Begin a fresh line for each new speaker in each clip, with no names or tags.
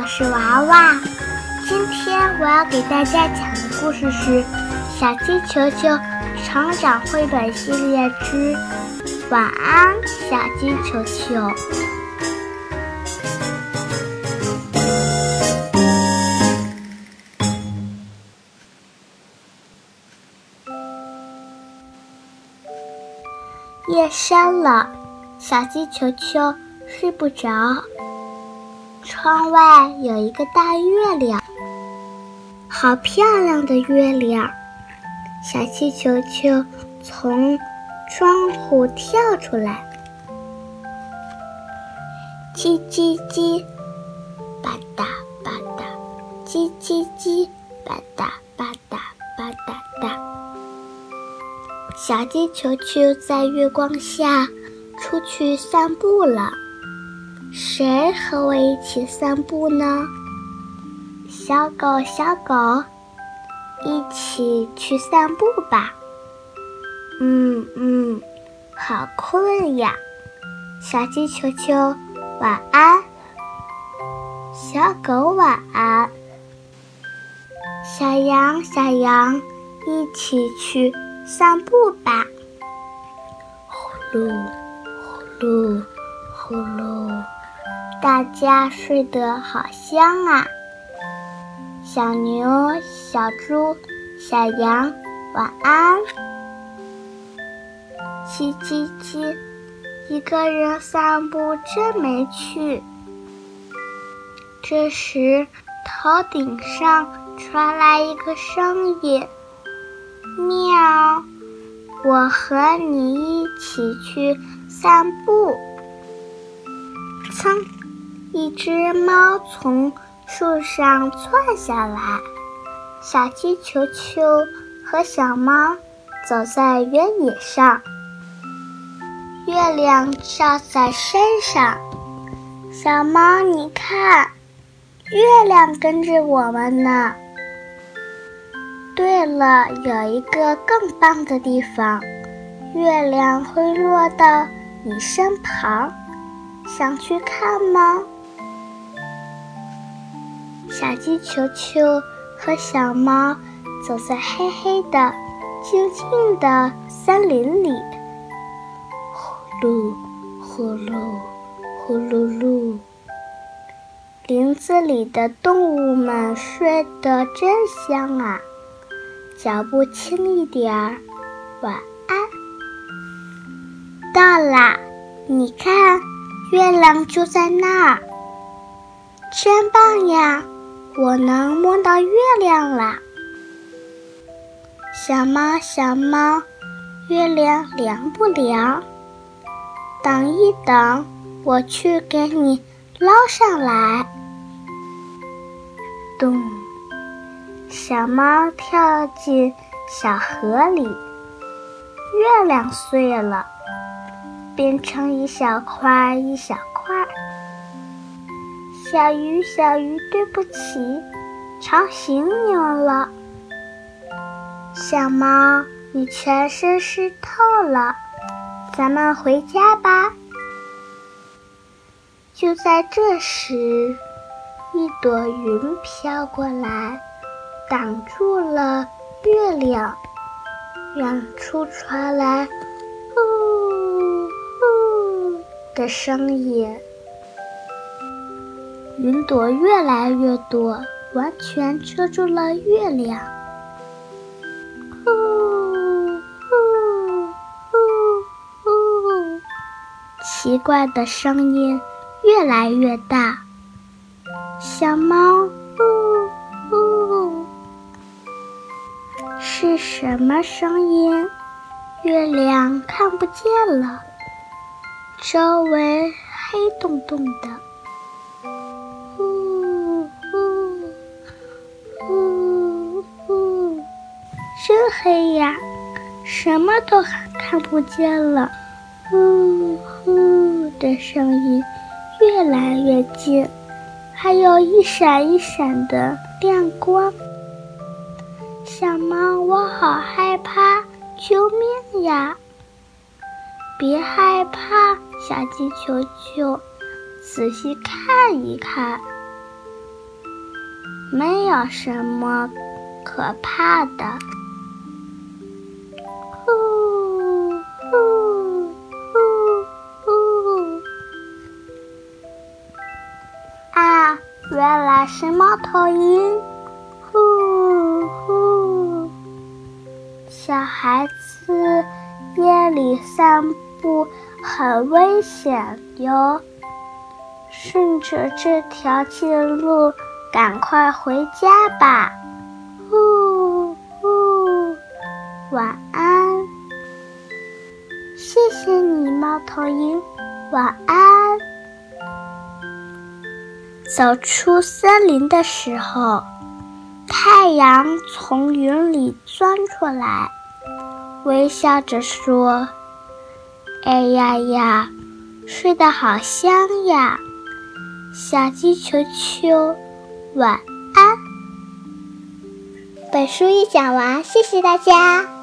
我是娃娃。今天我要给大家讲的故事是《小鸡球球成长绘本系列之晚安，小鸡球球》。夜深了，小鸡球球睡不着。窗外有一个大月亮，好漂亮的月亮！小气球球从窗户跳出来，叽叽叽，吧嗒吧嗒，叽叽叽，吧嗒吧嗒吧嗒嗒。小鸡球球在月光下出去散步了。谁和我一起散步呢？小狗，小狗，一起去散步吧。嗯嗯，好困呀。小鸡球球，晚安。小狗晚安。小羊，小羊，一起去散步吧。呼噜，呼噜，呼噜。大家睡得好香啊！小牛、小猪、小羊，晚安。叽叽叽，一个人散步真没趣。这时，头顶上传来一个声音：“喵，我和你一起去散步。”噌。一只猫从树上窜下来，小鸡球球和小猫走在原野上，月亮照在身上。小猫，你看，月亮跟着我们呢。对了，有一个更棒的地方，月亮会落到你身旁，想去看吗？小鸡球球和小猫走在黑黑的、静静的森林里，呼噜呼噜呼噜噜。林子里的动物们睡得真香啊！脚步轻一点儿，晚安。到啦，你看，月亮就在那儿，真棒呀！我能摸到月亮啦，小猫小猫，月亮凉不凉？等一等，我去给你捞上来。咚，小猫跳进小河里，月亮碎了，变成一小块一小块。小鱼，小鱼，对不起，吵醒你们了。小猫，你全身湿透了，咱们回家吧。就在这时，一朵云飘过来，挡住了月亮。远处传来“呜呜”的声音。云朵越来越多，完全遮住了月亮。呼呼呼呼！奇怪的声音越来越大。小猫，呜呜！是什么声音？月亮看不见了，周围黑洞洞的。黑呀，什么都看不见了。呼呼的声音越来越近，还有一闪一闪的亮光。小猫，我好害怕，救命呀！别害怕，小鸡球球，仔细看一看，没有什么可怕的。原来是猫头鹰！呼呼！小孩子夜里散步很危险哟，顺着这条近路。赶快回家吧，呼呼，晚安。谢谢你，猫头鹰，晚安。走出森林的时候，太阳从云里钻出来，微笑着说：“哎呀呀，睡得好香呀，小鸡球球。”晚安。本书已讲完，谢谢大家。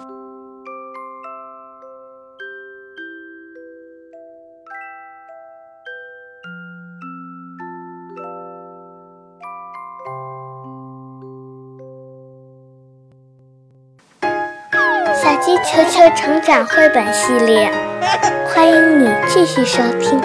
鸡球球成长绘本系列，欢迎你继续收听。